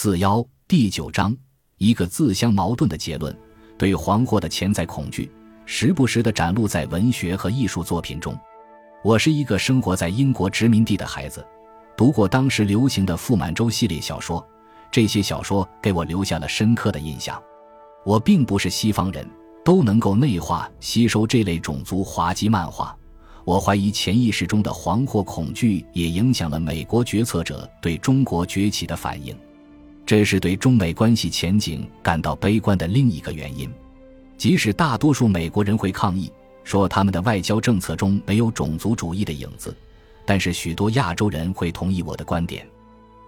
四幺第九章，一个自相矛盾的结论：对黄祸的潜在恐惧，时不时地展露在文学和艺术作品中。我是一个生活在英国殖民地的孩子，读过当时流行的傅满洲系列小说，这些小说给我留下了深刻的印象。我并不是西方人，都能够内化吸收这类种族滑稽漫画。我怀疑潜意识中的黄祸恐惧也影响了美国决策者对中国崛起的反应。这是对中美关系前景感到悲观的另一个原因。即使大多数美国人会抗议，说他们的外交政策中没有种族主义的影子，但是许多亚洲人会同意我的观点。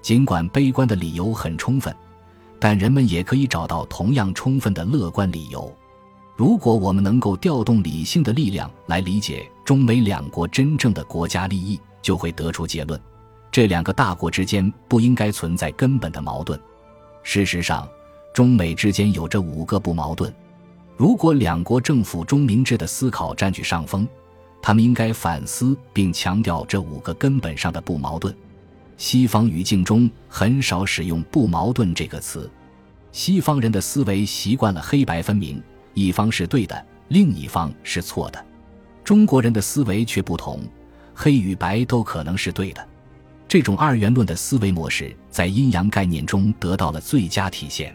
尽管悲观的理由很充分，但人们也可以找到同样充分的乐观理由。如果我们能够调动理性的力量来理解中美两国真正的国家利益，就会得出结论：这两个大国之间不应该存在根本的矛盾。事实上，中美之间有着五个不矛盾。如果两国政府中明智的思考占据上风，他们应该反思并强调这五个根本上的不矛盾。西方语境中很少使用“不矛盾”这个词，西方人的思维习惯了黑白分明，一方是对的，另一方是错的。中国人的思维却不同，黑与白都可能是对的。这种二元论的思维模式在阴阳概念中得到了最佳体现。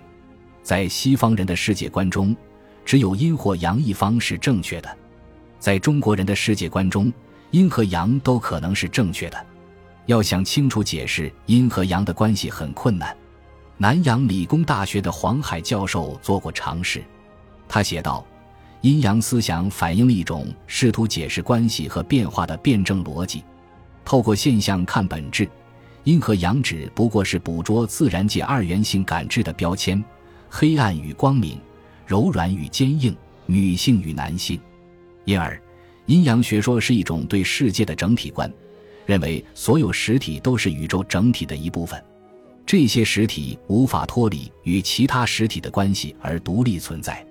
在西方人的世界观中，只有阴或阳一方是正确的；在中国人的世界观中，阴和阳都可能是正确的。要想清楚解释阴和阳的关系很困难。南洋理工大学的黄海教授做过尝试，他写道：“阴阳思想反映了一种试图解释关系和变化的辩证逻辑。”透过现象看本质，阴和阳只不过是捕捉自然界二元性感知的标签：黑暗与光明，柔软与坚硬，女性与男性。因而，阴阳学说是一种对世界的整体观，认为所有实体都是宇宙整体的一部分，这些实体无法脱离与其他实体的关系而独立存在。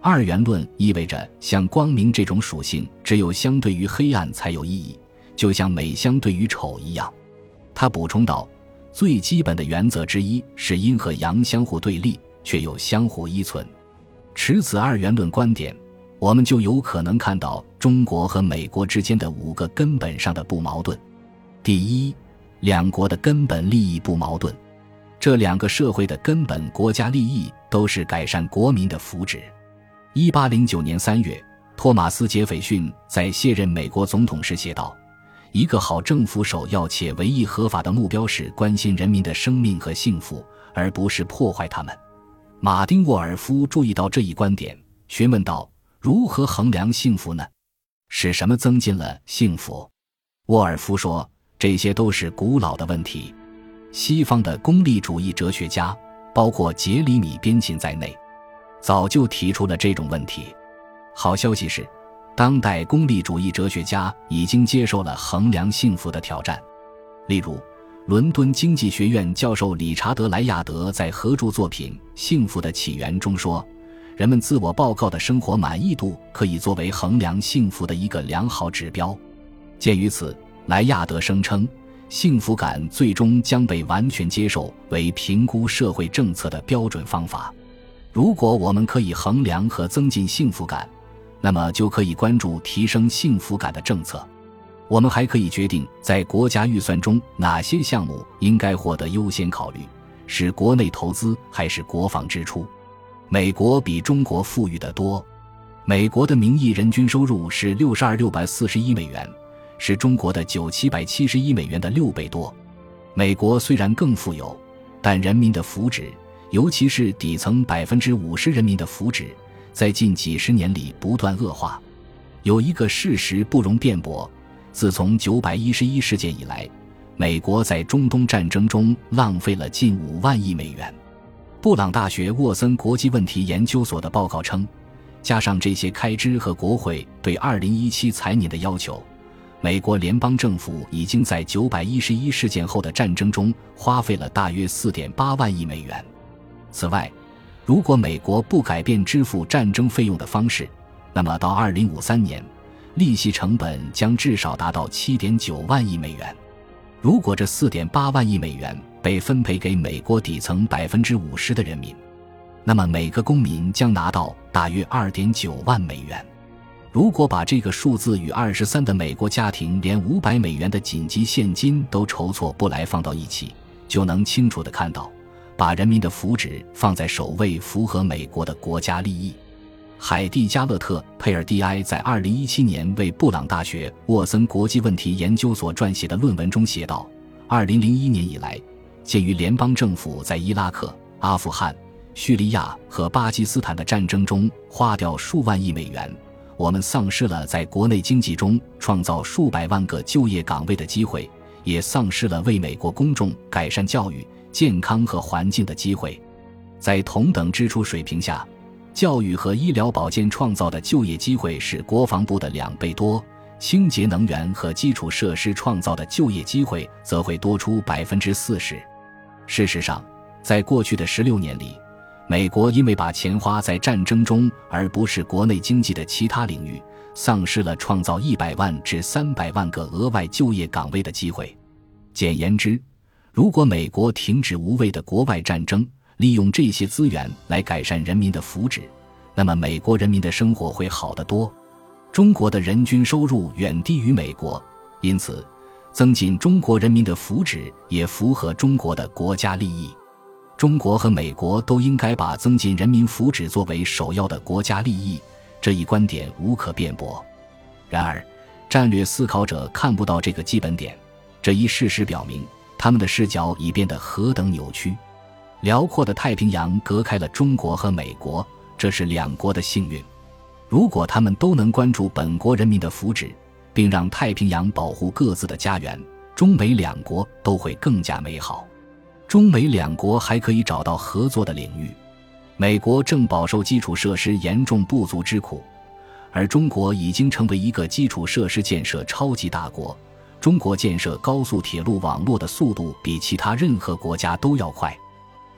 二元论意味着，像光明这种属性，只有相对于黑暗才有意义。就像美相对于丑一样，他补充道：“最基本的原则之一是阴和阳相互对立，却又相互依存。持此二元论观点，我们就有可能看到中国和美国之间的五个根本上的不矛盾。第一，两国的根本利益不矛盾，这两个社会的根本国家利益都是改善国民的福祉。”一八零九年三月，托马斯·杰斐逊在卸任美国总统时写道。一个好政府首要且唯一合法的目标是关心人民的生命和幸福，而不是破坏他们。马丁·沃尔夫注意到这一观点，询问道：“如何衡量幸福呢？是什么增进了幸福？”沃尔夫说：“这些都是古老的问题。西方的功利主义哲学家，包括杰里米·边沁在内，早就提出了这种问题。好消息是。”当代功利主义哲学家已经接受了衡量幸福的挑战，例如，伦敦经济学院教授理查德·莱亚德在合著作品《幸福的起源》中说：“人们自我报告的生活满意度可以作为衡量幸福的一个良好指标。”鉴于此，莱亚德声称，幸福感最终将被完全接受为评估社会政策的标准方法。如果我们可以衡量和增进幸福感，那么就可以关注提升幸福感的政策。我们还可以决定在国家预算中哪些项目应该获得优先考虑，是国内投资还是国防支出。美国比中国富裕得多，美国的名义人均收入是六十二六百四十一美元，是中国的九七百七十一美元的六倍多。美国虽然更富有，但人民的福祉，尤其是底层百分之五十人民的福祉。在近几十年里不断恶化，有一个事实不容辩驳：自从九百一十一事件以来，美国在中东战争中浪费了近五万亿美元。布朗大学沃森国际问题研究所的报告称，加上这些开支和国会对二零一七财年的要求，美国联邦政府已经在九百一十一事件后的战争中花费了大约四点八万亿美元。此外，如果美国不改变支付战争费用的方式，那么到二零五三年，利息成本将至少达到七点九万亿美元。如果这四点八万亿美元被分配给美国底层百分之五十的人民，那么每个公民将拿到大约二点九万美元。如果把这个数字与二十三的美国家庭连五百美元的紧急现金都筹措不来放到一起，就能清楚地看到，把人民的福祉放在首位符合美国的国家利益。海蒂·加勒特·佩尔蒂埃在二零一七年为布朗大学沃森国际问题研究所撰写的论文中写道：“二零零一年以来，鉴于联邦政府在伊拉克、阿富汗、叙利亚和巴基斯坦的战争中花掉数万亿美元。”我们丧失了在国内经济中创造数百万个就业岗位的机会，也丧失了为美国公众改善教育、健康和环境的机会。在同等支出水平下，教育和医疗保健创造的就业机会是国防部的两倍多，清洁能源和基础设施创造的就业机会则会多出百分之四十。事实上，在过去的十六年里，美国因为把钱花在战争中，而不是国内经济的其他领域，丧失了创造一百万至三百万个额外就业岗位的机会。简言之，如果美国停止无谓的国外战争，利用这些资源来改善人民的福祉，那么美国人民的生活会好得多。中国的人均收入远低于美国，因此，增进中国人民的福祉也符合中国的国家利益。中国和美国都应该把增进人民福祉作为首要的国家利益，这一观点无可辩驳。然而，战略思考者看不到这个基本点。这一事实表明，他们的视角已变得何等扭曲。辽阔的太平洋隔开了中国和美国，这是两国的幸运。如果他们都能关注本国人民的福祉，并让太平洋保护各自的家园，中美两国都会更加美好。中美两国还可以找到合作的领域。美国正饱受基础设施严重不足之苦，而中国已经成为一个基础设施建设超级大国。中国建设高速铁路网络的速度比其他任何国家都要快。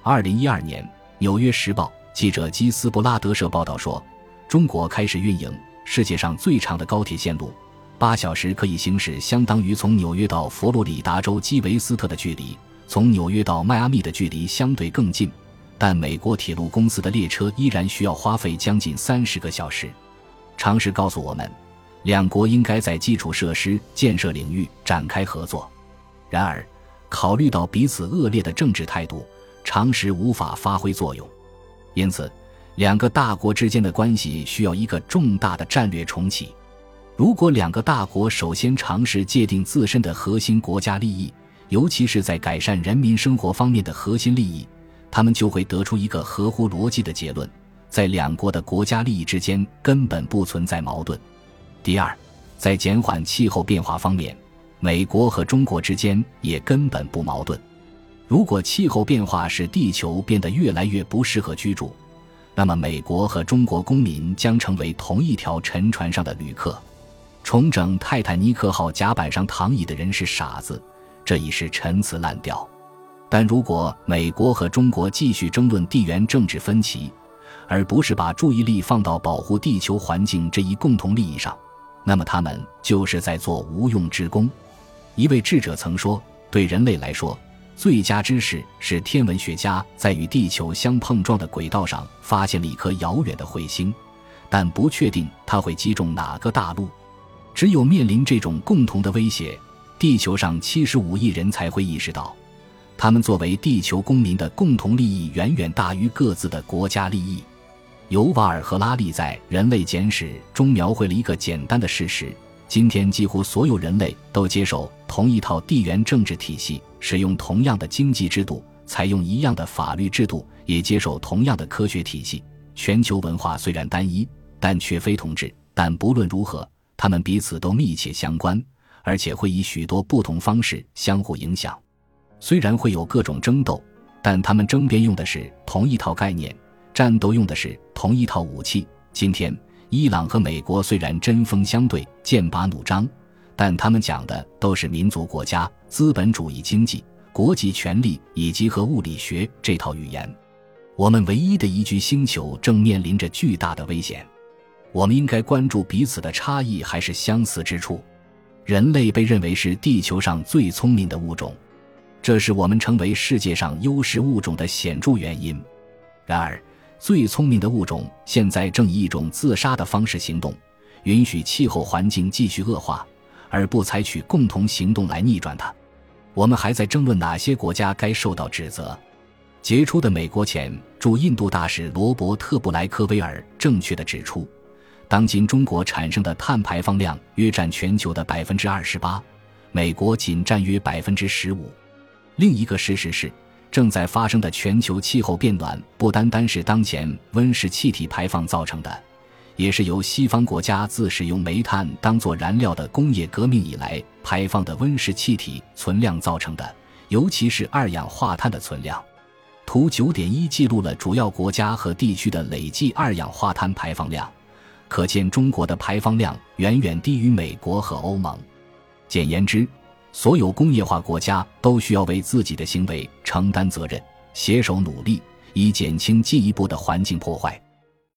二零一二年，《纽约时报》记者基斯布拉德社报道说，中国开始运营世界上最长的高铁线路，八小时可以行驶相当于从纽约到佛罗里达州基韦斯特的距离。从纽约到迈阿密的距离相对更近，但美国铁路公司的列车依然需要花费将近三十个小时。常识告诉我们，两国应该在基础设施建设领域展开合作。然而，考虑到彼此恶劣的政治态度，常识无法发挥作用。因此，两个大国之间的关系需要一个重大的战略重启。如果两个大国首先尝试界定自身的核心国家利益，尤其是在改善人民生活方面的核心利益，他们就会得出一个合乎逻辑的结论：在两国的国家利益之间根本不存在矛盾。第二，在减缓气候变化方面，美国和中国之间也根本不矛盾。如果气候变化使地球变得越来越不适合居住，那么美国和中国公民将成为同一条沉船上的旅客。重整泰坦尼克号甲板上躺椅的人是傻子。这已是陈词滥调，但如果美国和中国继续争论地缘政治分歧，而不是把注意力放到保护地球环境这一共同利益上，那么他们就是在做无用之功。一位智者曾说：“对人类来说，最佳知识是天文学家在与地球相碰撞的轨道上发现了一颗遥远的彗星，但不确定它会击中哪个大陆。只有面临这种共同的威胁。”地球上七十五亿人才会意识到，他们作为地球公民的共同利益远远大于各自的国家利益。尤瓦尔·赫拉利在《人类简史》中描绘了一个简单的事实：今天几乎所有人类都接受同一套地缘政治体系，使用同样的经济制度，采用一样的法律制度，也接受同样的科学体系。全球文化虽然单一，但却非同质。但不论如何，他们彼此都密切相关。而且会以许多不同方式相互影响，虽然会有各种争斗，但他们争辩用的是同一套概念，战斗用的是同一套武器。今天，伊朗和美国虽然针锋相对、剑拔弩张，但他们讲的都是民族国家、资本主义经济、国际权力以及和物理学这套语言。我们唯一的一具星球正面临着巨大的危险，我们应该关注彼此的差异还是相似之处。人类被认为是地球上最聪明的物种，这是我们成为世界上优势物种的显著原因。然而，最聪明的物种现在正以一种自杀的方式行动，允许气候环境继续恶化，而不采取共同行动来逆转它。我们还在争论哪些国家该受到指责。杰出的美国前驻印度大使罗伯特·布莱克威尔正确地指出，当今中国产生的碳排放量约占全球的百分之二十八，美国仅占约百分之十五。另一个事实是。正在发生的全球气候变暖不单单是当前温室气体排放造成的，也是由西方国家自使用煤炭当作燃料的工业革命以来排放的温室气体存量造成的，尤其是二氧化碳的存量。图九点一记录了主要国家和地区的累计二氧化碳排放量，可见中国的排放量远远低于美国和欧盟。简言之。所有工业化国家都需要为自己的行为承担责任，携手努力，以减轻进一步的环境破坏。